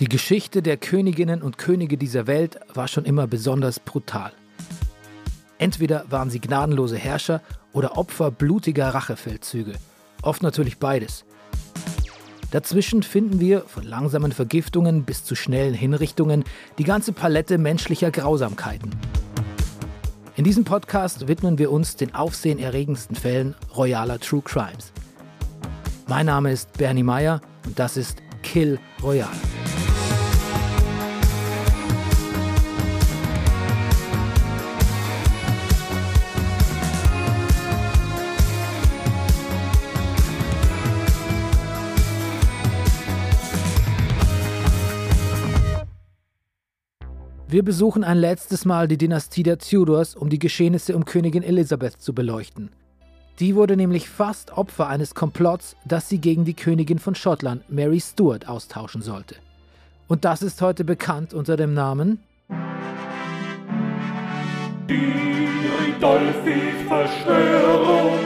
Die Geschichte der Königinnen und Könige dieser Welt war schon immer besonders brutal. Entweder waren sie gnadenlose Herrscher oder Opfer blutiger Rachefeldzüge. Oft natürlich beides. Dazwischen finden wir, von langsamen Vergiftungen bis zu schnellen Hinrichtungen, die ganze Palette menschlicher Grausamkeiten. In diesem Podcast widmen wir uns den aufsehenerregendsten Fällen royaler True Crimes. Mein Name ist Bernie Meyer und das ist Kill Royale. Wir besuchen ein letztes Mal die Dynastie der Tudors, um die Geschehnisse um Königin Elisabeth zu beleuchten. Die wurde nämlich fast Opfer eines Komplotts, das sie gegen die Königin von Schottland, Mary Stuart, austauschen sollte. Und das ist heute bekannt unter dem Namen Die Ridolfi-Verschwörung.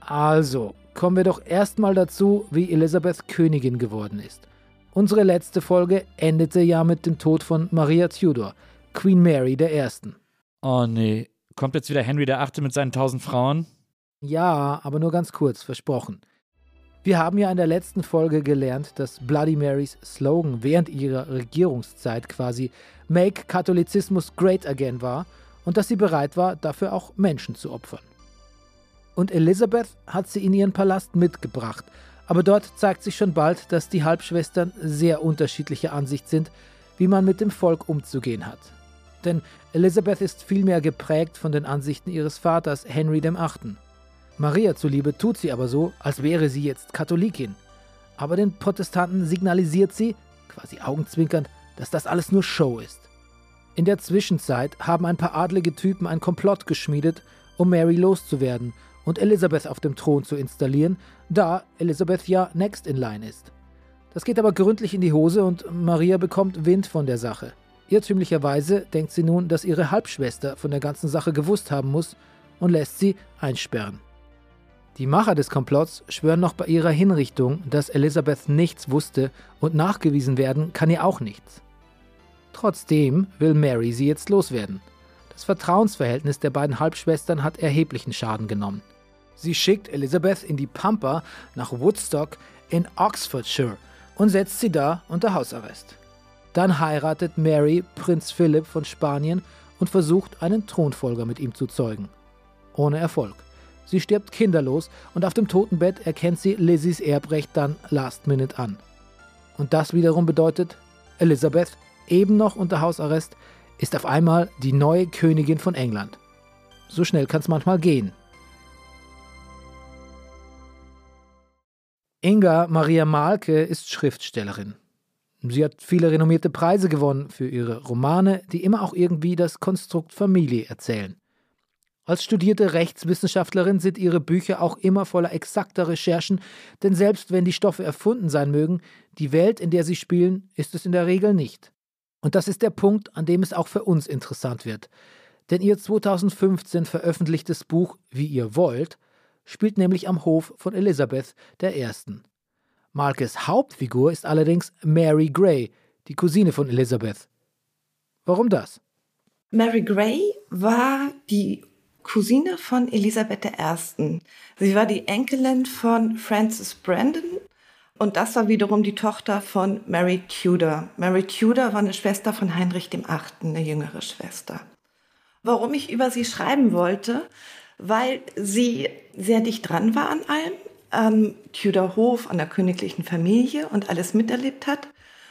Also, kommen wir doch erstmal dazu, wie Elisabeth Königin geworden ist. Unsere letzte Folge endete ja mit dem Tod von Maria Tudor, Queen Mary I. Oh nee, kommt jetzt wieder Henry VIII. mit seinen tausend Frauen? Ja, aber nur ganz kurz, versprochen. Wir haben ja in der letzten Folge gelernt, dass Bloody Marys Slogan während ihrer Regierungszeit quasi Make Katholizismus Great Again war und dass sie bereit war, dafür auch Menschen zu opfern. Und Elizabeth hat sie in ihren Palast mitgebracht aber dort zeigt sich schon bald, dass die Halbschwestern sehr unterschiedlicher Ansicht sind, wie man mit dem Volk umzugehen hat. Denn Elisabeth ist vielmehr geprägt von den Ansichten ihres Vaters Henry VIII. Maria zuliebe tut sie aber so, als wäre sie jetzt Katholikin. Aber den Protestanten signalisiert sie, quasi augenzwinkernd, dass das alles nur Show ist. In der Zwischenzeit haben ein paar adlige Typen ein Komplott geschmiedet, um Mary loszuwerden und Elisabeth auf dem Thron zu installieren, da Elisabeth ja next in line ist. Das geht aber gründlich in die Hose und Maria bekommt Wind von der Sache. Irrtümlicherweise denkt sie nun, dass ihre Halbschwester von der ganzen Sache gewusst haben muss und lässt sie einsperren. Die Macher des Komplotts schwören noch bei ihrer Hinrichtung, dass Elisabeth nichts wusste und nachgewiesen werden kann ihr auch nichts. Trotzdem will Mary sie jetzt loswerden. Das Vertrauensverhältnis der beiden Halbschwestern hat erheblichen Schaden genommen. Sie schickt Elizabeth in die Pampa nach Woodstock in Oxfordshire und setzt sie da unter Hausarrest. Dann heiratet Mary Prinz Philipp von Spanien und versucht, einen Thronfolger mit ihm zu zeugen. Ohne Erfolg. Sie stirbt kinderlos und auf dem Totenbett erkennt sie Lizzies Erbrecht dann last minute an. Und das wiederum bedeutet, Elizabeth, eben noch unter Hausarrest, ist auf einmal die neue Königin von England. So schnell kann es manchmal gehen. Inga Maria Malke ist Schriftstellerin. Sie hat viele renommierte Preise gewonnen für ihre Romane, die immer auch irgendwie das Konstrukt Familie erzählen. Als studierte Rechtswissenschaftlerin sind ihre Bücher auch immer voller exakter Recherchen, denn selbst wenn die Stoffe erfunden sein mögen, die Welt, in der sie spielen, ist es in der Regel nicht. Und das ist der Punkt, an dem es auch für uns interessant wird. Denn ihr 2015 veröffentlichtes Buch Wie ihr wollt spielt nämlich am Hof von Elisabeth I. Malkes Hauptfigur ist allerdings Mary Grey, die Cousine von Elisabeth. Warum das? Mary Grey war die Cousine von Elisabeth I. Sie war die Enkelin von Francis Brandon und das war wiederum die Tochter von Mary Tudor. Mary Tudor war eine Schwester von Heinrich VIII., eine jüngere Schwester. Warum ich über sie schreiben wollte, weil sie sehr dicht dran war an allem, am Tudor Hof, an der königlichen Familie und alles miterlebt hat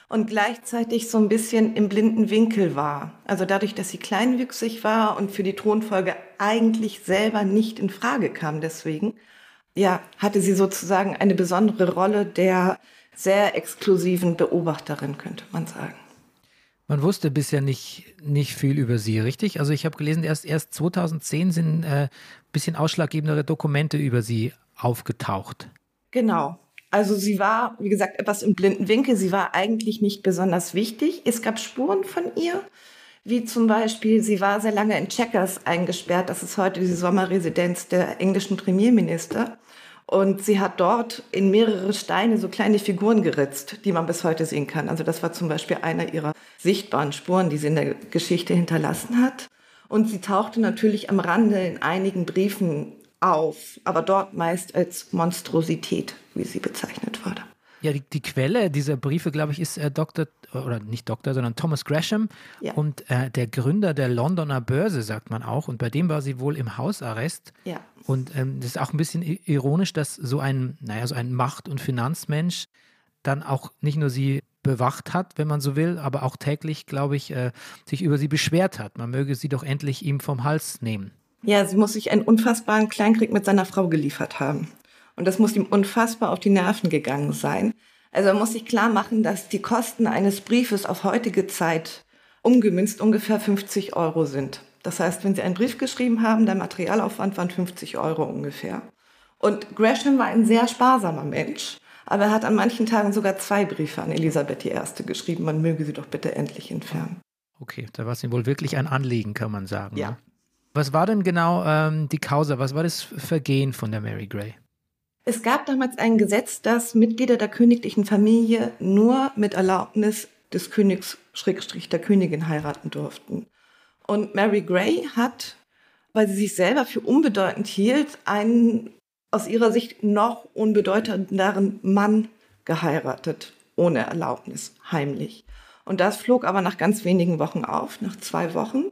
und gleichzeitig so ein bisschen im blinden Winkel war. Also dadurch, dass sie kleinwüchsig war und für die Thronfolge eigentlich selber nicht in Frage kam deswegen, ja, hatte sie sozusagen eine besondere Rolle der sehr exklusiven Beobachterin, könnte man sagen. Man wusste bisher nicht, nicht viel über sie, richtig? Also ich habe gelesen, erst, erst 2010 sind äh, bisschen ausschlaggebendere Dokumente über sie aufgetaucht. Genau. Also sie war, wie gesagt, etwas im blinden Winkel. Sie war eigentlich nicht besonders wichtig. Es gab Spuren von ihr, wie zum Beispiel, sie war sehr lange in Checkers eingesperrt. Das ist heute die Sommerresidenz der englischen Premierminister. Und sie hat dort in mehrere Steine so kleine Figuren geritzt, die man bis heute sehen kann. Also das war zum Beispiel einer ihrer sichtbaren Spuren, die sie in der Geschichte hinterlassen hat. Und sie tauchte natürlich am Rande in einigen Briefen auf, aber dort meist als Monstrosität, wie sie bezeichnet wurde. Ja, die, die Quelle dieser Briefe, glaube ich, ist äh, Dr. oder nicht Dr., sondern Thomas Gresham ja. und äh, der Gründer der Londoner Börse, sagt man auch. Und bei dem war sie wohl im Hausarrest. Ja. Und ähm, das ist auch ein bisschen ironisch, dass so ein, naja, so ein Macht- und Finanzmensch dann auch nicht nur sie bewacht hat, wenn man so will, aber auch täglich, glaube ich, äh, sich über sie beschwert hat. Man möge sie doch endlich ihm vom Hals nehmen. Ja, sie muss sich einen unfassbaren Kleinkrieg mit seiner Frau geliefert haben. Und das muss ihm unfassbar auf die Nerven gegangen sein. Also man muss sich klar machen, dass die Kosten eines Briefes auf heutige Zeit umgemünzt ungefähr 50 Euro sind. Das heißt, wenn Sie einen Brief geschrieben haben, der Materialaufwand waren 50 Euro ungefähr. Und Gresham war ein sehr sparsamer Mensch, aber er hat an manchen Tagen sogar zwei Briefe an Elisabeth I. geschrieben, man möge sie doch bitte endlich entfernen. Okay, da war es ihm wohl wirklich ein Anliegen, kann man sagen. Ja. Ne? Was war denn genau ähm, die Causa? Was war das Vergehen von der Mary Gray? Es gab damals ein Gesetz, dass Mitglieder der königlichen Familie nur mit Erlaubnis des Königs Schrägstrich der Königin heiraten durften. Und Mary Gray hat, weil sie sich selber für unbedeutend hielt, einen aus ihrer Sicht noch unbedeutenderen Mann geheiratet, ohne Erlaubnis, heimlich. Und das flog aber nach ganz wenigen Wochen auf, nach zwei Wochen.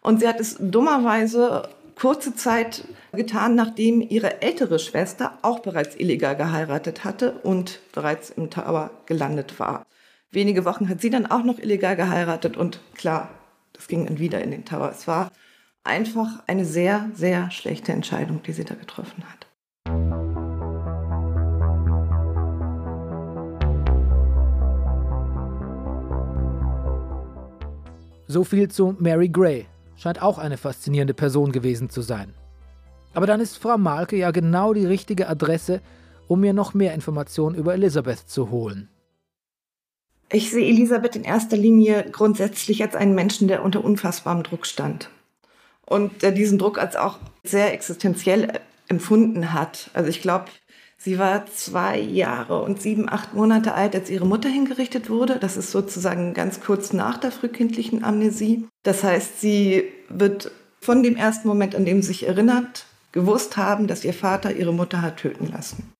Und sie hat es dummerweise kurze Zeit getan, nachdem ihre ältere Schwester auch bereits illegal geheiratet hatte und bereits im Tower gelandet war. Wenige Wochen hat sie dann auch noch illegal geheiratet und klar, das ging dann wieder in den Tower. Es war einfach eine sehr, sehr schlechte Entscheidung, die sie da getroffen hat. So viel zu Mary Gray scheint auch eine faszinierende Person gewesen zu sein. Aber dann ist Frau Malke ja genau die richtige Adresse, um mir noch mehr Informationen über Elisabeth zu holen. Ich sehe Elisabeth in erster Linie grundsätzlich als einen Menschen, der unter unfassbarem Druck stand. Und der diesen Druck als auch sehr existenziell empfunden hat. Also ich glaube, Sie war zwei Jahre und sieben, acht Monate alt, als ihre Mutter hingerichtet wurde. Das ist sozusagen ganz kurz nach der frühkindlichen Amnesie. Das heißt, sie wird von dem ersten Moment, an dem sie sich erinnert, gewusst haben, dass ihr Vater ihre Mutter hat töten lassen.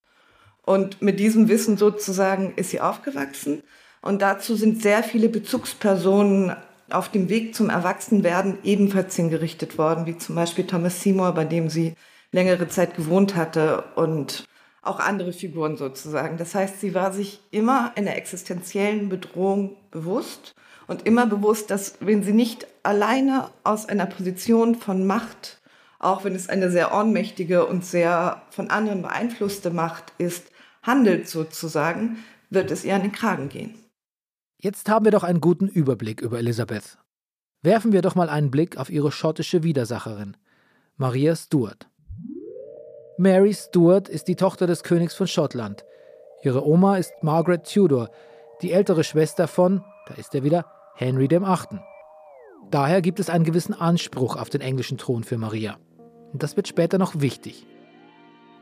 Und mit diesem Wissen sozusagen ist sie aufgewachsen. Und dazu sind sehr viele Bezugspersonen auf dem Weg zum Erwachsenwerden ebenfalls hingerichtet worden, wie zum Beispiel Thomas Seymour, bei dem sie längere Zeit gewohnt hatte und auch andere Figuren sozusagen. Das heißt, sie war sich immer einer existenziellen Bedrohung bewusst und immer bewusst, dass wenn sie nicht alleine aus einer Position von Macht, auch wenn es eine sehr ohnmächtige und sehr von anderen beeinflusste Macht ist, handelt sozusagen, wird es ihr an den Kragen gehen. Jetzt haben wir doch einen guten Überblick über Elisabeth. Werfen wir doch mal einen Blick auf ihre schottische Widersacherin, Maria Stuart. Mary Stuart ist die Tochter des Königs von Schottland. Ihre Oma ist Margaret Tudor, die ältere Schwester von, da ist er wieder, Henry VIII. Daher gibt es einen gewissen Anspruch auf den englischen Thron für Maria. Und das wird später noch wichtig.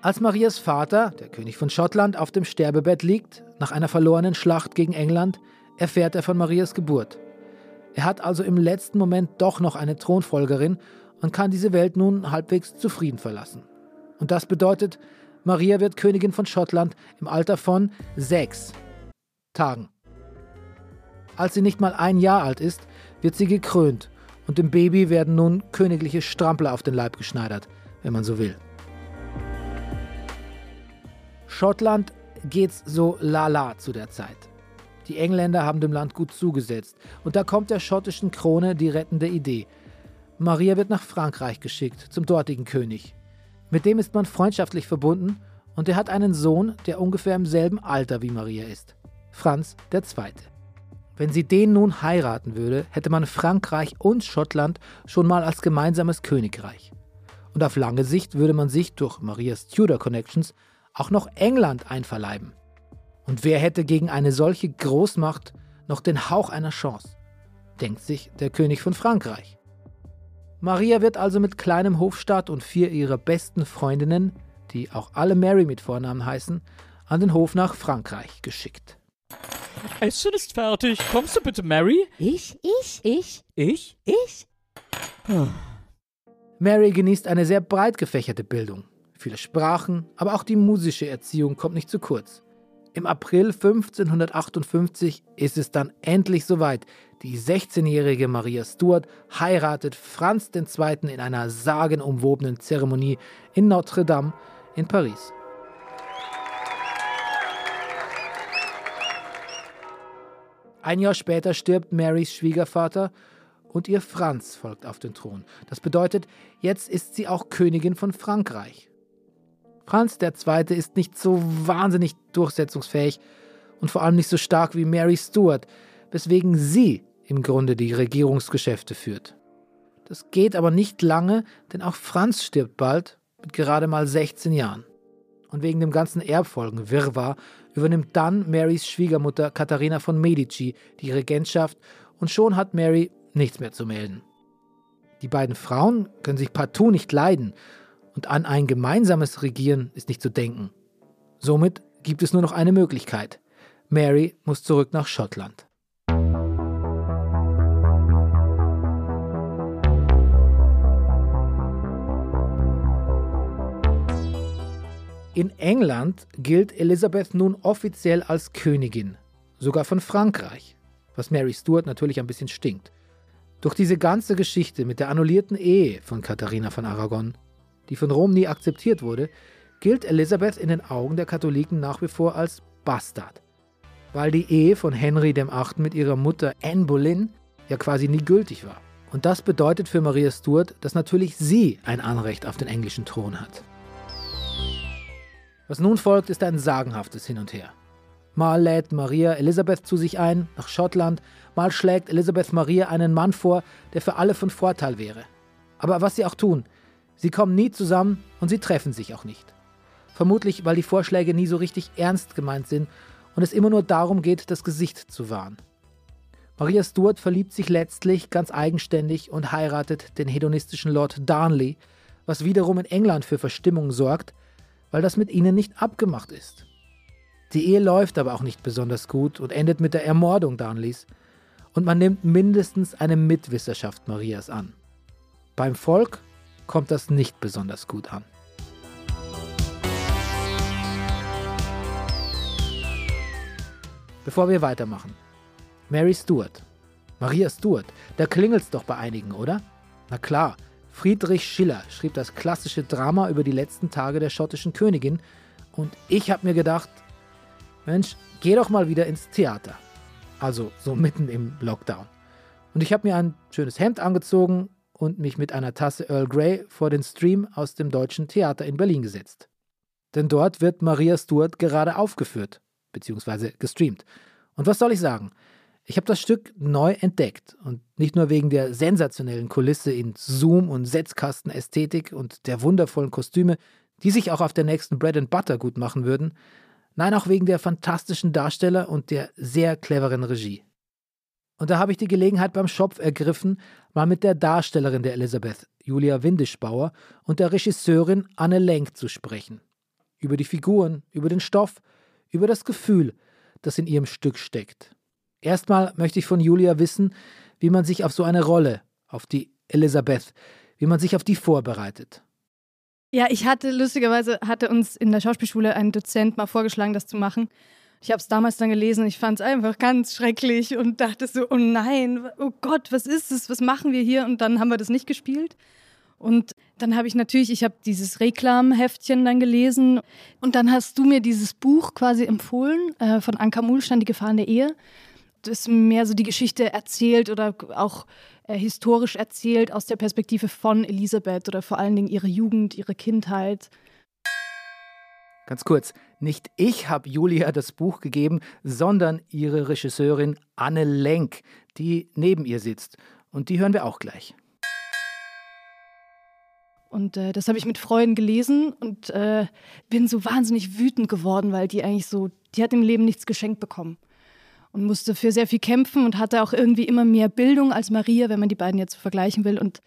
Als Marias Vater, der König von Schottland, auf dem Sterbebett liegt, nach einer verlorenen Schlacht gegen England, erfährt er von Marias Geburt. Er hat also im letzten Moment doch noch eine Thronfolgerin und kann diese Welt nun halbwegs zufrieden verlassen. Und das bedeutet, Maria wird Königin von Schottland im Alter von sechs Tagen. Als sie nicht mal ein Jahr alt ist, wird sie gekrönt und dem Baby werden nun königliche Strampler auf den Leib geschneidert, wenn man so will. Schottland geht's so lala zu der Zeit. Die Engländer haben dem Land gut zugesetzt und da kommt der schottischen Krone die rettende Idee. Maria wird nach Frankreich geschickt, zum dortigen König. Mit dem ist man freundschaftlich verbunden und er hat einen Sohn, der ungefähr im selben Alter wie Maria ist. Franz II. Wenn sie den nun heiraten würde, hätte man Frankreich und Schottland schon mal als gemeinsames Königreich. Und auf lange Sicht würde man sich durch Marias Tudor Connections auch noch England einverleiben. Und wer hätte gegen eine solche Großmacht noch den Hauch einer Chance? Denkt sich der König von Frankreich. Maria wird also mit kleinem Hofstaat und vier ihrer besten Freundinnen, die auch alle Mary mit Vornamen heißen, an den Hof nach Frankreich geschickt. Essen ist fertig. Kommst du bitte, Mary? Ich, ich, ich, Ich? ich. Mary genießt eine sehr breit gefächerte Bildung. Viele Sprachen, aber auch die musische Erziehung kommt nicht zu kurz. Im April 1558 ist es dann endlich soweit. Die 16-jährige Maria Stuart heiratet Franz II. in einer sagenumwobenen Zeremonie in Notre Dame in Paris. Ein Jahr später stirbt Marys Schwiegervater und ihr Franz folgt auf den Thron. Das bedeutet, jetzt ist sie auch Königin von Frankreich. Franz II. ist nicht so wahnsinnig durchsetzungsfähig und vor allem nicht so stark wie Mary Stuart, weswegen sie im Grunde die Regierungsgeschäfte führt. Das geht aber nicht lange, denn auch Franz stirbt bald mit gerade mal 16 Jahren. Und wegen dem ganzen Erbfolgenwirrwarr übernimmt dann Marys Schwiegermutter Katharina von Medici die Regentschaft und schon hat Mary nichts mehr zu melden. Die beiden Frauen können sich partout nicht leiden und an ein gemeinsames Regieren ist nicht zu denken. Somit gibt es nur noch eine Möglichkeit. Mary muss zurück nach Schottland. In England gilt Elisabeth nun offiziell als Königin, sogar von Frankreich, was Mary Stuart natürlich ein bisschen stinkt. Durch diese ganze Geschichte mit der annullierten Ehe von Katharina von Aragon, die von Rom nie akzeptiert wurde, gilt Elisabeth in den Augen der Katholiken nach wie vor als Bastard, weil die Ehe von Henry VIII. mit ihrer Mutter Anne Boleyn ja quasi nie gültig war. Und das bedeutet für Maria Stuart, dass natürlich sie ein Anrecht auf den englischen Thron hat. Was nun folgt, ist ein sagenhaftes Hin und Her. Mal lädt Maria Elisabeth zu sich ein, nach Schottland, mal schlägt Elisabeth Maria einen Mann vor, der für alle von Vorteil wäre. Aber was sie auch tun, sie kommen nie zusammen und sie treffen sich auch nicht. Vermutlich, weil die Vorschläge nie so richtig ernst gemeint sind und es immer nur darum geht, das Gesicht zu wahren. Maria Stuart verliebt sich letztlich ganz eigenständig und heiratet den hedonistischen Lord Darnley, was wiederum in England für Verstimmung sorgt, weil das mit ihnen nicht abgemacht ist. Die Ehe läuft aber auch nicht besonders gut und endet mit der Ermordung Darnleys und man nimmt mindestens eine Mitwisserschaft Marias an. Beim Volk kommt das nicht besonders gut an. Bevor wir weitermachen. Mary Stuart. Maria Stuart, da klingelt's doch bei einigen, oder? Na klar, Friedrich Schiller schrieb das klassische Drama über die letzten Tage der schottischen Königin und ich habe mir gedacht, Mensch, geh doch mal wieder ins Theater. Also so mitten im Lockdown. Und ich habe mir ein schönes Hemd angezogen und mich mit einer Tasse Earl Grey vor den Stream aus dem Deutschen Theater in Berlin gesetzt. Denn dort wird Maria Stuart gerade aufgeführt, beziehungsweise gestreamt. Und was soll ich sagen? Ich habe das Stück neu entdeckt und nicht nur wegen der sensationellen Kulisse in Zoom- und Setzkastenästhetik und der wundervollen Kostüme, die sich auch auf der nächsten Bread and Butter gut machen würden, nein, auch wegen der fantastischen Darsteller und der sehr cleveren Regie. Und da habe ich die Gelegenheit beim Schopf ergriffen, mal mit der Darstellerin der Elisabeth, Julia Windischbauer, und der Regisseurin Anne Lenk zu sprechen. Über die Figuren, über den Stoff, über das Gefühl, das in ihrem Stück steckt. Erstmal möchte ich von Julia wissen, wie man sich auf so eine Rolle, auf die Elisabeth, wie man sich auf die vorbereitet. Ja, ich hatte lustigerweise hatte uns in der Schauspielschule ein Dozent mal vorgeschlagen, das zu machen. Ich habe es damals dann gelesen ich fand es einfach ganz schrecklich und dachte so, oh nein, oh Gott, was ist es? Was machen wir hier? Und dann haben wir das nicht gespielt. Und dann habe ich natürlich, ich habe dieses Reklamheftchen dann gelesen und dann hast du mir dieses Buch quasi empfohlen äh, von Anka Mulstein, Die Gefahren der Ehe das mehr so die Geschichte erzählt oder auch äh, historisch erzählt aus der Perspektive von Elisabeth oder vor allen Dingen ihre Jugend, ihre Kindheit. Ganz kurz, nicht ich habe Julia das Buch gegeben, sondern ihre Regisseurin Anne Lenk, die neben ihr sitzt. Und die hören wir auch gleich. Und äh, das habe ich mit Freunden gelesen und äh, bin so wahnsinnig wütend geworden, weil die eigentlich so, die hat im Leben nichts geschenkt bekommen und musste für sehr viel kämpfen und hatte auch irgendwie immer mehr Bildung als Maria, wenn man die beiden jetzt vergleichen will. Und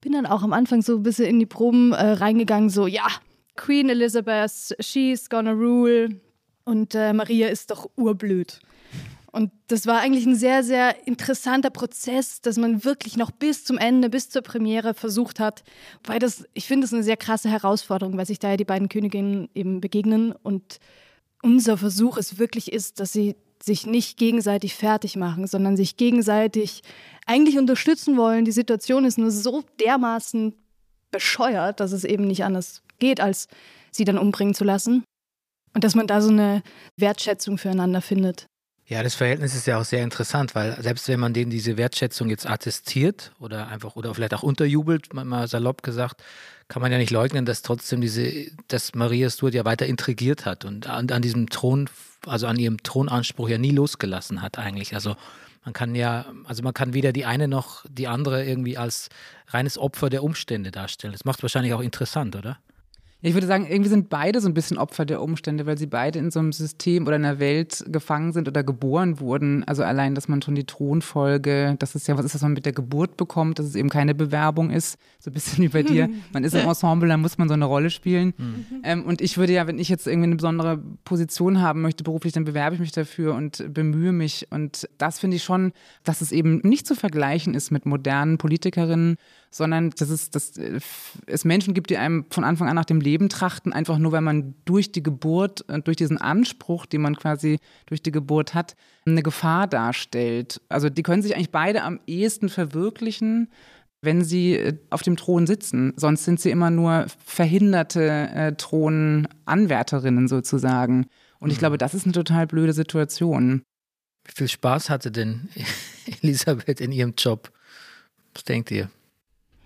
bin dann auch am Anfang so ein bisschen in die Proben äh, reingegangen, so, ja, Queen Elizabeth, she's gonna rule. Und äh, Maria ist doch urblöd. Und das war eigentlich ein sehr, sehr interessanter Prozess, dass man wirklich noch bis zum Ende, bis zur Premiere versucht hat. Weil das, ich finde es eine sehr krasse Herausforderung, weil sich da ja die beiden Königinnen eben begegnen. Und unser Versuch es wirklich ist, dass sie sich nicht gegenseitig fertig machen, sondern sich gegenseitig eigentlich unterstützen wollen. Die Situation ist nur so dermaßen bescheuert, dass es eben nicht anders geht, als sie dann umbringen zu lassen. Und dass man da so eine Wertschätzung füreinander findet. Ja, das Verhältnis ist ja auch sehr interessant, weil selbst wenn man denen diese Wertschätzung jetzt attestiert oder einfach oder vielleicht auch unterjubelt, mal salopp gesagt, kann man ja nicht leugnen, dass trotzdem diese, dass Maria Stuart ja weiter intrigiert hat und an, an diesem Thron, also an ihrem Thronanspruch ja nie losgelassen hat eigentlich. Also man kann ja, also man kann weder die eine noch die andere irgendwie als reines Opfer der Umstände darstellen. Das macht es wahrscheinlich auch interessant, oder? Ich würde sagen, irgendwie sind beide so ein bisschen Opfer der Umstände, weil sie beide in so einem System oder in einer Welt gefangen sind oder geboren wurden. Also allein, dass man schon die Thronfolge, das ist ja, was ist, was man mit der Geburt bekommt, dass es eben keine Bewerbung ist, so ein bisschen wie bei dir. Man ist im Ensemble, dann muss man so eine Rolle spielen. Mhm. Ähm, und ich würde ja, wenn ich jetzt irgendwie eine besondere Position haben möchte beruflich, dann bewerbe ich mich dafür und bemühe mich. Und das finde ich schon, dass es eben nicht zu vergleichen ist mit modernen Politikerinnen, sondern dass es, dass äh, es Menschen gibt, die einem von Anfang an nach dem Leben trachten, einfach nur, weil man durch die Geburt und durch diesen Anspruch, den man quasi durch die Geburt hat, eine Gefahr darstellt. Also die können sich eigentlich beide am ehesten verwirklichen, wenn sie äh, auf dem Thron sitzen. Sonst sind sie immer nur verhinderte äh, Thronanwärterinnen sozusagen. Und ich mhm. glaube, das ist eine total blöde Situation. Wie viel Spaß hatte denn Elisabeth in ihrem Job? Was denkt ihr?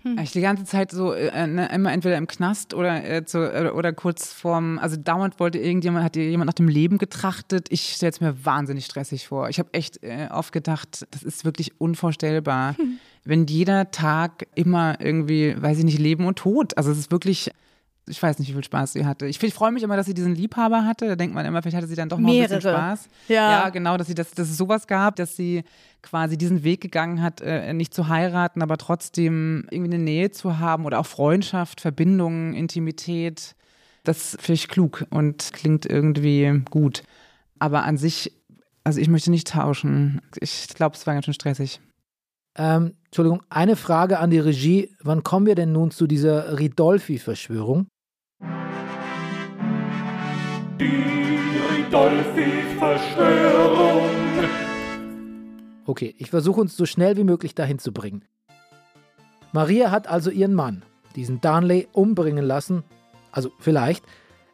Hm. Ich die ganze Zeit so äh, ne, immer entweder im Knast oder, äh, zu, oder, oder kurz vorm, also dauernd wollte irgendjemand, hat jemand nach dem Leben getrachtet. Ich stelle es mir wahnsinnig stressig vor. Ich habe echt äh, oft gedacht, das ist wirklich unvorstellbar, hm. wenn jeder Tag immer irgendwie, weiß ich nicht, Leben und Tod. Also es ist wirklich ich weiß nicht, wie viel Spaß sie hatte. Ich, ich freue mich immer, dass sie diesen Liebhaber hatte. Da denkt man immer, vielleicht hatte sie dann doch noch Mehrere. ein bisschen Spaß. Ja. ja, genau, dass sie das, dass es sowas gab, dass sie quasi diesen Weg gegangen hat, äh, nicht zu heiraten, aber trotzdem irgendwie eine Nähe zu haben oder auch Freundschaft, Verbindungen, Intimität. Das finde ich klug und klingt irgendwie gut. Aber an sich, also ich möchte nicht tauschen. Ich glaube, es war ganz schön stressig. Ähm, Entschuldigung, eine Frage an die Regie. Wann kommen wir denn nun zu dieser Ridolfi-Verschwörung? Die Ridolfi-Verschwörung. Okay, ich versuche uns so schnell wie möglich dahin zu bringen. Maria hat also ihren Mann, diesen Darnley, umbringen lassen. Also vielleicht.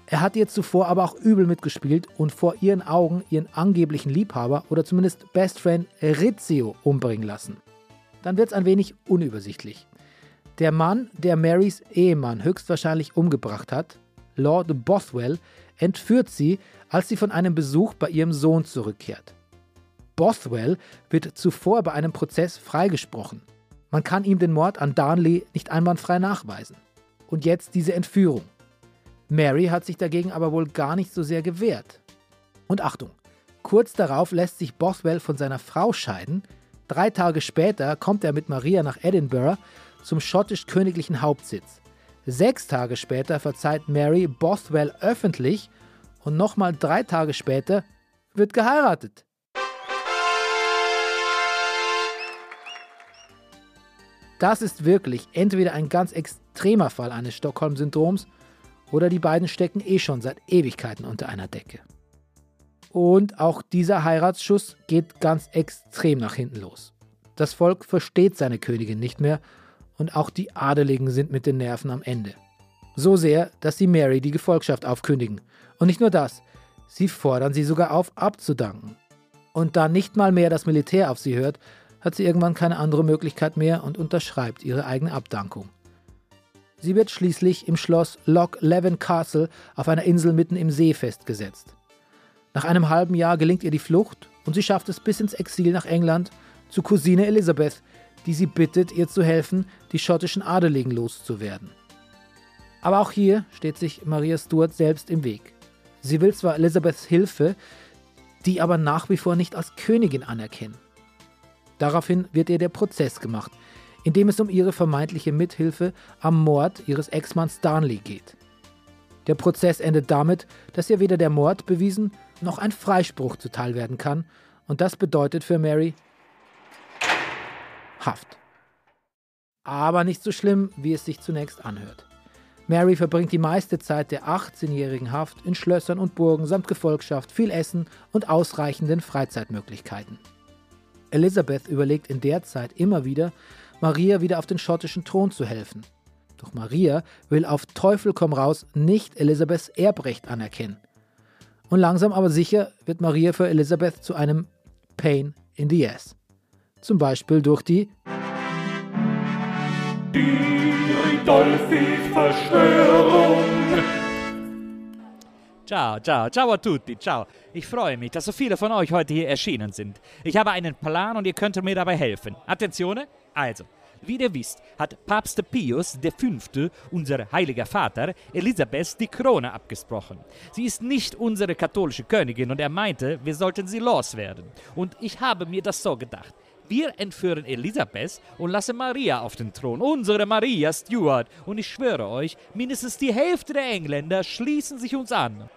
Er hat ihr zuvor aber auch übel mitgespielt und vor ihren Augen ihren angeblichen Liebhaber oder zumindest Best Friend Rizzio umbringen lassen dann wird es ein wenig unübersichtlich. Der Mann, der Marys Ehemann höchstwahrscheinlich umgebracht hat, Lord Bothwell, entführt sie, als sie von einem Besuch bei ihrem Sohn zurückkehrt. Bothwell wird zuvor bei einem Prozess freigesprochen. Man kann ihm den Mord an Darnley nicht einwandfrei nachweisen. Und jetzt diese Entführung. Mary hat sich dagegen aber wohl gar nicht so sehr gewehrt. Und Achtung, kurz darauf lässt sich Bothwell von seiner Frau scheiden, Drei Tage später kommt er mit Maria nach Edinburgh zum schottisch-königlichen Hauptsitz. Sechs Tage später verzeiht Mary Bothwell öffentlich und nochmal drei Tage später wird geheiratet. Das ist wirklich entweder ein ganz extremer Fall eines Stockholm-Syndroms oder die beiden stecken eh schon seit Ewigkeiten unter einer Decke. Und auch dieser Heiratsschuss geht ganz extrem nach hinten los. Das Volk versteht seine Königin nicht mehr und auch die Adeligen sind mit den Nerven am Ende. So sehr, dass sie Mary die Gefolgschaft aufkündigen. Und nicht nur das, sie fordern sie sogar auf, abzudanken. Und da nicht mal mehr das Militär auf sie hört, hat sie irgendwann keine andere Möglichkeit mehr und unterschreibt ihre eigene Abdankung. Sie wird schließlich im Schloss Loch Leven Castle auf einer Insel mitten im See festgesetzt. Nach einem halben Jahr gelingt ihr die Flucht und sie schafft es bis ins Exil nach England zu Cousine Elizabeth, die sie bittet, ihr zu helfen, die schottischen Adeligen loszuwerden. Aber auch hier steht sich Maria Stuart selbst im Weg. Sie will zwar Elizabeths Hilfe, die aber nach wie vor nicht als Königin anerkennen. Daraufhin wird ihr der Prozess gemacht, in dem es um ihre vermeintliche Mithilfe am Mord ihres Ex-Manns Darnley geht. Der Prozess endet damit, dass ihr weder der Mord bewiesen noch ein Freispruch zuteil werden kann. Und das bedeutet für Mary Haft. Aber nicht so schlimm, wie es sich zunächst anhört. Mary verbringt die meiste Zeit der 18-jährigen Haft in Schlössern und Burgen samt Gefolgschaft, viel Essen und ausreichenden Freizeitmöglichkeiten. Elizabeth überlegt in der Zeit immer wieder, Maria wieder auf den schottischen Thron zu helfen. Doch Maria will auf Teufel komm raus nicht Elisabeths Erbrecht anerkennen. Und langsam aber sicher wird Maria für Elisabeth zu einem Pain in the Ass. Zum Beispiel durch die Ridolfi-Verschwörung. Ciao, ciao, ciao a tutti, ciao. Ich freue mich, dass so viele von euch heute hier erschienen sind. Ich habe einen Plan und ihr könnt mir dabei helfen. Attenzione, also. Wie ihr wisst, hat Papst Pius V., unser heiliger Vater, Elisabeth die Krone abgesprochen. Sie ist nicht unsere katholische Königin und er meinte, wir sollten sie loswerden. Und ich habe mir das so gedacht. Wir entführen Elisabeth und lassen Maria auf den Thron, unsere Maria Stuart. Und ich schwöre euch, mindestens die Hälfte der Engländer schließen sich uns an.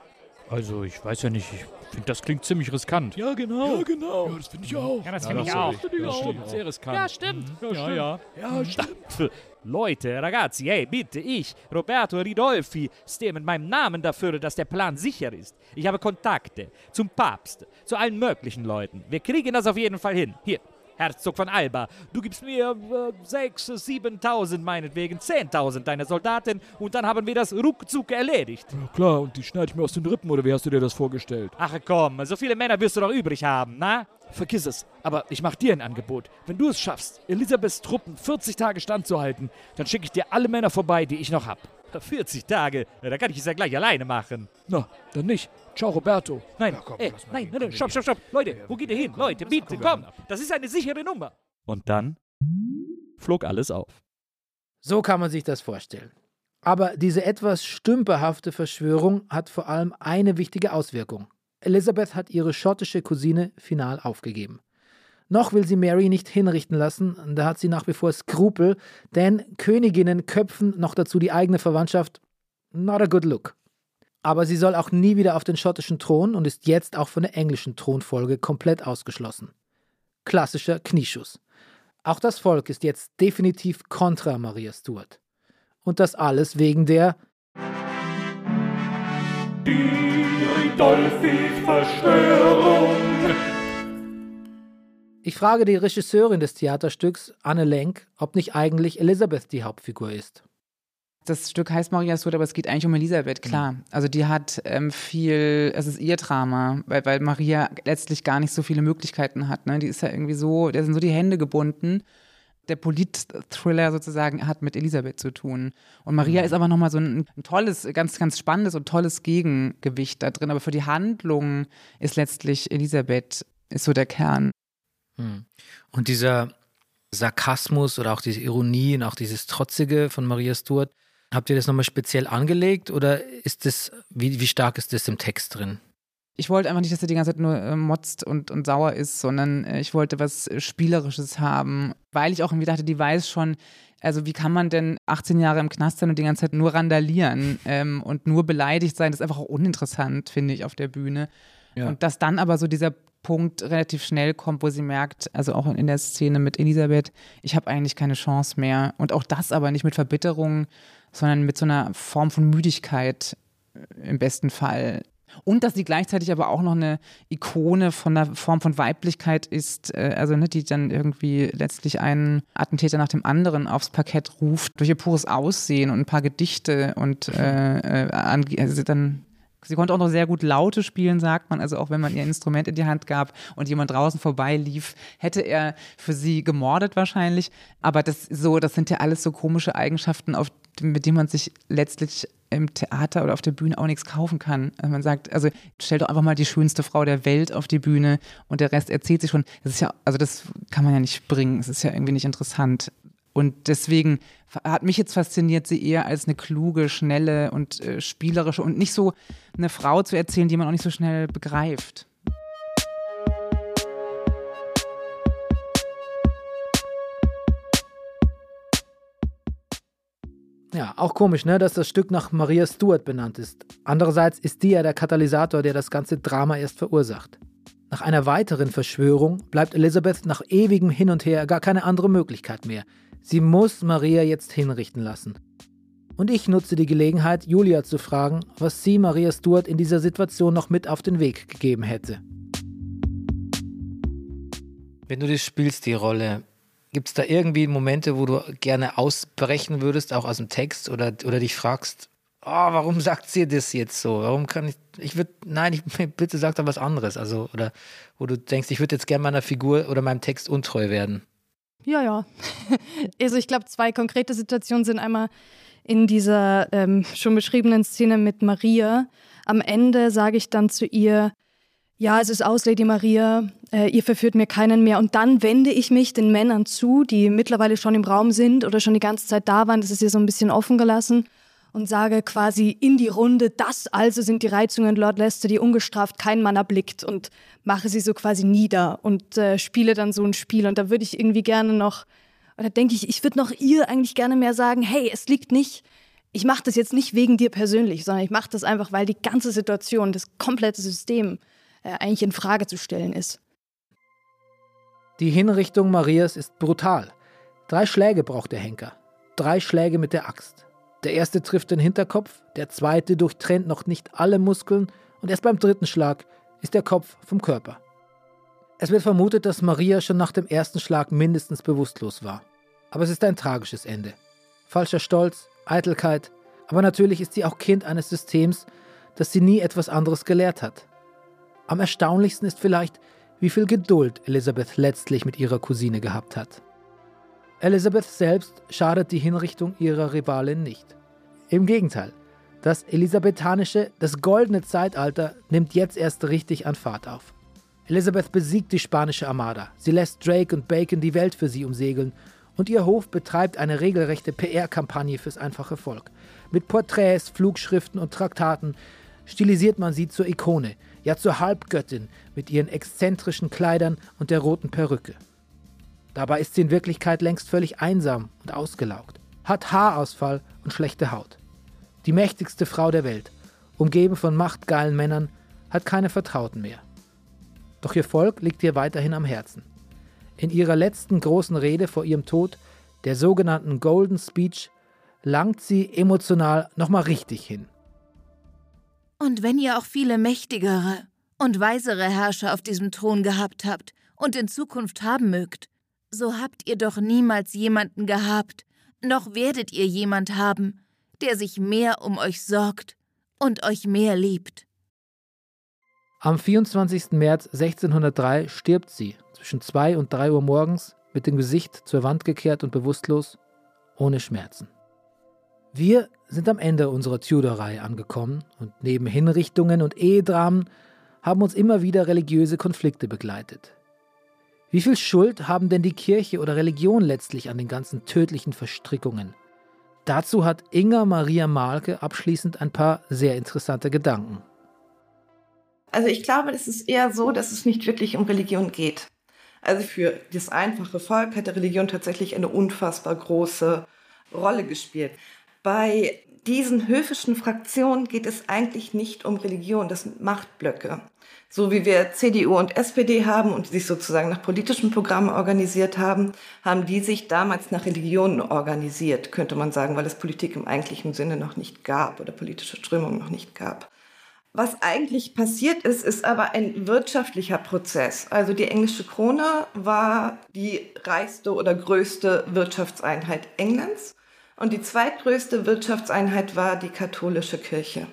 Also, ich weiß ja nicht, ich finde, das klingt ziemlich riskant. Ja, genau. Ja, genau. Ja, das finde ich auch. Ja, das finde ich auch. Das stimmt, sehr riskant. Ja, stimmt. Ja, ja. Ja, stimmt. Leute, ragazzi, hey, bitte, ich, Roberto Ridolfi, stehe mit meinem Namen dafür, dass der Plan sicher ist. Ich habe Kontakte zum Papst, zu allen möglichen Leuten. Wir kriegen das auf jeden Fall hin. Hier, Herzog von Alba, du gibst mir äh, 6.000, 7.000 meinetwegen, 10.000 deiner Soldaten und dann haben wir das ruckzuck erledigt. Ja, klar, und die schneide ich mir aus den Rippen, oder wie hast du dir das vorgestellt? Ach komm, so viele Männer wirst du doch übrig haben, na? Vergiss es, aber ich mache dir ein Angebot. Wenn du es schaffst, Elisabeths Truppen 40 Tage standzuhalten, dann schicke ich dir alle Männer vorbei, die ich noch hab. 40 Tage, da kann ich es ja gleich alleine machen. Na, dann nicht. Ciao, Roberto. Nein, Ja, komm, ey, lass mal nein, nein, nein, Komm, stopp, stopp, stopp. Leute, wo geht ihr hin? Leute, bitte, komm, komm. Das ist eine sichere Nummer. Und dann flog alles auf. So kann man sich das vorstellen. Aber diese etwas stümperhafte Verschwörung hat vor allem eine wichtige Auswirkung. Elizabeth hat ihre schottische Cousine final aufgegeben. Noch will sie Mary nicht hinrichten lassen, da hat sie nach wie vor Skrupel, denn Königinnen köpfen noch dazu die eigene Verwandtschaft. Not a good look. Aber sie soll auch nie wieder auf den schottischen Thron und ist jetzt auch von der englischen Thronfolge komplett ausgeschlossen. Klassischer Knieschuss. Auch das Volk ist jetzt definitiv kontra Maria Stuart. Und das alles wegen der Die Ridolfi-Verschwörung. Ich frage die Regisseurin des Theaterstücks, Anne Lenk, ob nicht eigentlich Elisabeth die Hauptfigur ist. Das Stück heißt Maria Stuart, aber es geht eigentlich um Elisabeth, klar. Also die hat ähm, viel, es ist ihr Drama, weil, weil Maria letztlich gar nicht so viele Möglichkeiten hat. Ne? Die ist ja irgendwie so, der sind so die Hände gebunden. Der Polit-Thriller sozusagen hat mit Elisabeth zu tun. Und Maria ist aber nochmal so ein, ein tolles, ganz, ganz spannendes und tolles Gegengewicht da drin. Aber für die Handlung ist letztlich Elisabeth ist so der Kern. Hm. Und dieser Sarkasmus oder auch diese Ironie und auch dieses Trotzige von Maria Stuart, habt ihr das nochmal speziell angelegt oder ist das, wie, wie stark ist das im Text drin? Ich wollte einfach nicht, dass er die ganze Zeit nur äh, motzt und, und sauer ist, sondern äh, ich wollte was äh, Spielerisches haben, weil ich auch irgendwie dachte, die weiß schon, also wie kann man denn 18 Jahre im Knast sein und die ganze Zeit nur randalieren ähm, und nur beleidigt sein? Das ist einfach auch uninteressant, finde ich, auf der Bühne. Ja. Und dass dann aber so dieser Punkt relativ schnell kommt, wo sie merkt, also auch in der Szene mit Elisabeth, ich habe eigentlich keine Chance mehr. Und auch das aber nicht mit Verbitterung, sondern mit so einer Form von Müdigkeit äh, im besten Fall. Und dass sie gleichzeitig aber auch noch eine Ikone von einer Form von Weiblichkeit ist, äh, also ne, die dann irgendwie letztlich einen Attentäter nach dem anderen aufs Parkett ruft, durch ihr pures Aussehen und ein paar Gedichte und äh, äh, also dann Sie konnte auch noch sehr gut Laute spielen, sagt man. Also auch wenn man ihr Instrument in die Hand gab und jemand draußen vorbeilief, hätte er für sie gemordet wahrscheinlich. Aber das so, das sind ja alles so komische Eigenschaften, auf, mit denen man sich letztlich im Theater oder auf der Bühne auch nichts kaufen kann. Also man sagt, also stell doch einfach mal die schönste Frau der Welt auf die Bühne und der Rest erzählt sich schon. Das ist ja, also das kann man ja nicht bringen. Es ist ja irgendwie nicht interessant. Und deswegen hat mich jetzt fasziniert, sie eher als eine kluge, schnelle und äh, spielerische und nicht so eine Frau zu erzählen, die man auch nicht so schnell begreift. Ja, auch komisch, ne, dass das Stück nach Maria Stuart benannt ist. Andererseits ist die ja der Katalysator, der das ganze Drama erst verursacht. Nach einer weiteren Verschwörung bleibt Elizabeth nach ewigem Hin und Her gar keine andere Möglichkeit mehr. Sie muss Maria jetzt hinrichten lassen. Und ich nutze die Gelegenheit, Julia zu fragen, was sie Maria Stuart in dieser Situation noch mit auf den Weg gegeben hätte. Wenn du das spielst, die Rolle, gibt es da irgendwie Momente, wo du gerne ausbrechen würdest, auch aus dem Text, oder, oder dich fragst, oh, warum sagt sie das jetzt so? Warum kann ich, ich würde, nein, ich, bitte sag doch was anderes. Also, oder wo du denkst, ich würde jetzt gerne meiner Figur oder meinem Text untreu werden. Ja, ja. Also ich glaube, zwei konkrete Situationen sind einmal in dieser ähm, schon beschriebenen Szene mit Maria. Am Ende sage ich dann zu ihr, ja, es ist aus, Lady Maria, äh, ihr verführt mir keinen mehr. Und dann wende ich mich den Männern zu, die mittlerweile schon im Raum sind oder schon die ganze Zeit da waren. Das ist ihr so ein bisschen offen gelassen und sage quasi in die Runde, das also sind die Reizungen Lord Lester, die ungestraft kein Mann erblickt und mache sie so quasi nieder und äh, spiele dann so ein Spiel. Und da würde ich irgendwie gerne noch, oder denke ich, ich würde noch ihr eigentlich gerne mehr sagen, hey, es liegt nicht, ich mache das jetzt nicht wegen dir persönlich, sondern ich mache das einfach, weil die ganze Situation, das komplette System äh, eigentlich in Frage zu stellen ist. Die Hinrichtung Marias ist brutal. Drei Schläge braucht der Henker. Drei Schläge mit der Axt. Der erste trifft den Hinterkopf, der zweite durchtrennt noch nicht alle Muskeln und erst beim dritten Schlag ist der Kopf vom Körper. Es wird vermutet, dass Maria schon nach dem ersten Schlag mindestens bewusstlos war. Aber es ist ein tragisches Ende. Falscher Stolz, Eitelkeit, aber natürlich ist sie auch Kind eines Systems, das sie nie etwas anderes gelehrt hat. Am erstaunlichsten ist vielleicht, wie viel Geduld Elisabeth letztlich mit ihrer Cousine gehabt hat. Elizabeth selbst schadet die Hinrichtung ihrer Rivalin nicht. Im Gegenteil, das elisabethanische, das goldene Zeitalter nimmt jetzt erst richtig an Fahrt auf. Elizabeth besiegt die spanische Armada, sie lässt Drake und Bacon die Welt für sie umsegeln und ihr Hof betreibt eine regelrechte PR-Kampagne fürs einfache Volk. Mit Porträts, Flugschriften und Traktaten stilisiert man sie zur Ikone, ja zur Halbgöttin mit ihren exzentrischen Kleidern und der roten Perücke. Dabei ist sie in Wirklichkeit längst völlig einsam und ausgelaugt, hat Haarausfall und schlechte Haut. Die mächtigste Frau der Welt, umgeben von machtgeilen Männern, hat keine Vertrauten mehr. Doch ihr Volk liegt ihr weiterhin am Herzen. In ihrer letzten großen Rede vor ihrem Tod, der sogenannten Golden Speech, langt sie emotional nochmal richtig hin. Und wenn ihr auch viele mächtigere und weisere Herrscher auf diesem Thron gehabt habt und in Zukunft haben mögt, so habt ihr doch niemals jemanden gehabt, noch werdet ihr jemand haben, der sich mehr um euch sorgt und euch mehr liebt. Am 24. März 1603 stirbt sie zwischen 2 und 3 Uhr morgens mit dem Gesicht zur Wand gekehrt und bewusstlos, ohne Schmerzen. Wir sind am Ende unserer Tudor-Reihe angekommen und neben Hinrichtungen und Ehedramen haben uns immer wieder religiöse Konflikte begleitet. Wie viel Schuld haben denn die Kirche oder Religion letztlich an den ganzen tödlichen Verstrickungen? Dazu hat Inga Maria Malke abschließend ein paar sehr interessante Gedanken. Also ich glaube, es ist eher so, dass es nicht wirklich um Religion geht. Also für das einfache Volk hat die Religion tatsächlich eine unfassbar große Rolle gespielt. Bei diesen höfischen Fraktionen geht es eigentlich nicht um Religion, das sind Machtblöcke so wie wir CDU und SPD haben und sich sozusagen nach politischen Programmen organisiert haben, haben die sich damals nach Religionen organisiert, könnte man sagen, weil es Politik im eigentlichen Sinne noch nicht gab oder politische Strömungen noch nicht gab. Was eigentlich passiert ist, ist aber ein wirtschaftlicher Prozess. Also die englische Krone war die reichste oder größte Wirtschaftseinheit Englands und die zweitgrößte Wirtschaftseinheit war die katholische Kirche.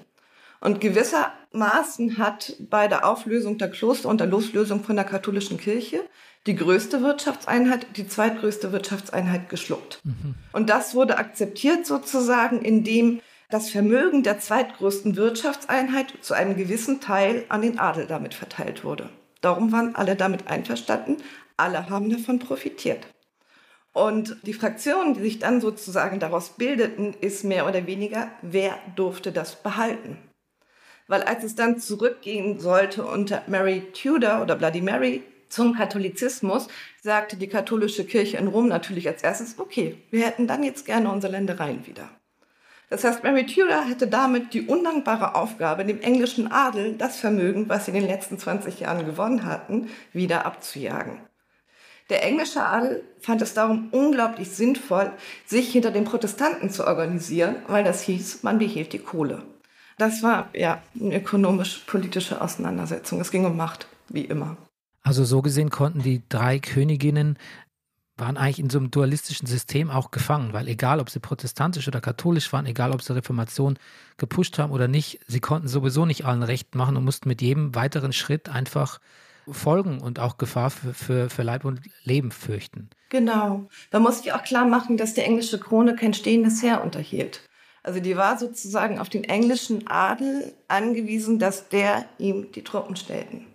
Und gewissermaßen hat bei der Auflösung der Kloster und der Loslösung von der katholischen Kirche die größte Wirtschaftseinheit, die zweitgrößte Wirtschaftseinheit geschluckt. Mhm. Und das wurde akzeptiert sozusagen, indem das Vermögen der zweitgrößten Wirtschaftseinheit zu einem gewissen Teil an den Adel damit verteilt wurde. Darum waren alle damit einverstanden, alle haben davon profitiert. Und die Fraktionen, die sich dann sozusagen daraus bildeten, ist mehr oder weniger, wer durfte das behalten? weil als es dann zurückgehen sollte unter Mary Tudor oder Bloody Mary zum Katholizismus, sagte die katholische Kirche in Rom natürlich als erstes, okay, wir hätten dann jetzt gerne unsere Ländereien wieder. Das heißt, Mary Tudor hätte damit die undankbare Aufgabe, dem englischen Adel das Vermögen, was sie in den letzten 20 Jahren gewonnen hatten, wieder abzujagen. Der englische Adel fand es darum unglaublich sinnvoll, sich hinter den Protestanten zu organisieren, weil das hieß, man behielt die Kohle. Das war ja eine ökonomisch-politische Auseinandersetzung. Es ging um Macht, wie immer. Also so gesehen konnten die drei Königinnen waren eigentlich in so einem dualistischen System auch gefangen, weil egal, ob sie protestantisch oder katholisch waren, egal, ob sie Reformation gepusht haben oder nicht, sie konnten sowieso nicht allen recht machen und mussten mit jedem weiteren Schritt einfach Folgen und auch Gefahr für, für, für Leib und Leben fürchten. Genau. Man muss sich auch klar machen, dass die englische Krone kein stehendes Heer unterhielt. Also die war sozusagen auf den englischen Adel angewiesen, dass der ihm die Truppen stellten.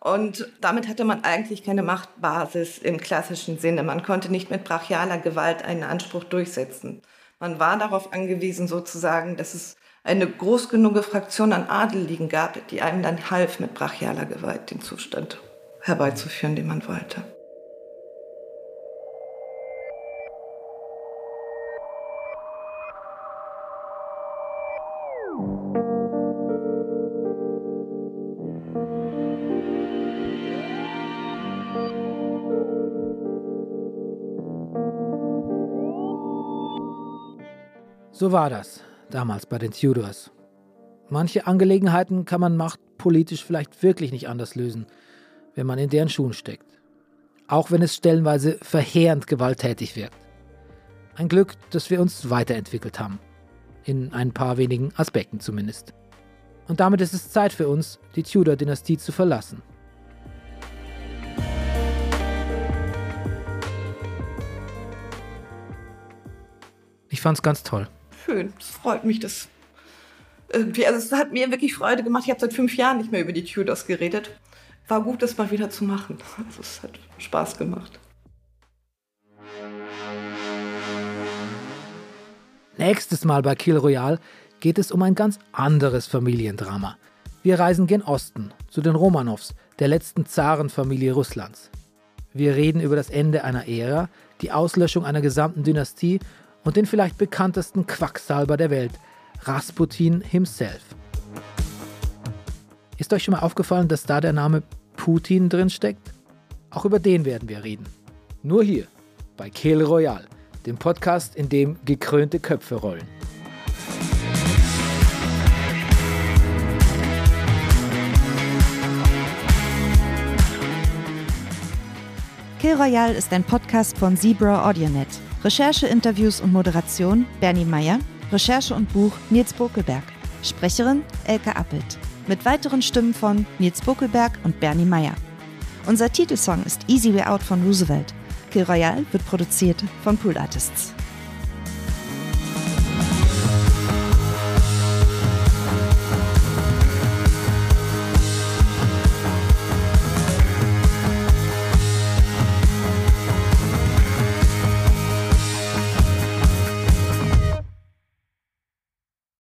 Und damit hatte man eigentlich keine Machtbasis im klassischen Sinne. Man konnte nicht mit brachialer Gewalt einen Anspruch durchsetzen. Man war darauf angewiesen, sozusagen, dass es eine groß genug Fraktion an Adeligen gab, die einem dann half, mit brachialer Gewalt den Zustand herbeizuführen, den man wollte. So war das damals bei den Tudors. Manche Angelegenheiten kann man machtpolitisch vielleicht wirklich nicht anders lösen, wenn man in deren Schuhen steckt. Auch wenn es stellenweise verheerend gewalttätig wirkt. Ein Glück, dass wir uns weiterentwickelt haben. In ein paar wenigen Aspekten zumindest. Und damit ist es Zeit für uns, die Tudor-Dynastie zu verlassen. Ich fand's ganz toll schön. Es freut mich, dass irgendwie, also es hat mir wirklich Freude gemacht. Ich habe seit fünf Jahren nicht mehr über die Tudors geredet. War gut, das mal wieder zu machen. Also es hat Spaß gemacht. Nächstes Mal bei Kill Royale geht es um ein ganz anderes Familiendrama. Wir reisen gen Osten, zu den Romanows, der letzten Zarenfamilie Russlands. Wir reden über das Ende einer Ära, die Auslöschung einer gesamten Dynastie und den vielleicht bekanntesten Quacksalber der Welt, Rasputin himself. Ist euch schon mal aufgefallen, dass da der Name Putin drin steckt? Auch über den werden wir reden. Nur hier bei Kill Royale, dem Podcast, in dem gekrönte Köpfe rollen. Kill Royale ist ein Podcast von Zebra AudioNet. Recherche, Interviews und Moderation Bernie Meyer. Recherche und Buch Nils Bokelberg. Sprecherin Elke Appelt. Mit weiteren Stimmen von Nils Bokelberg und Bernie Meyer. Unser Titelsong ist Easy Way Out von Roosevelt. Kill Royale wird produziert von Pool Artists.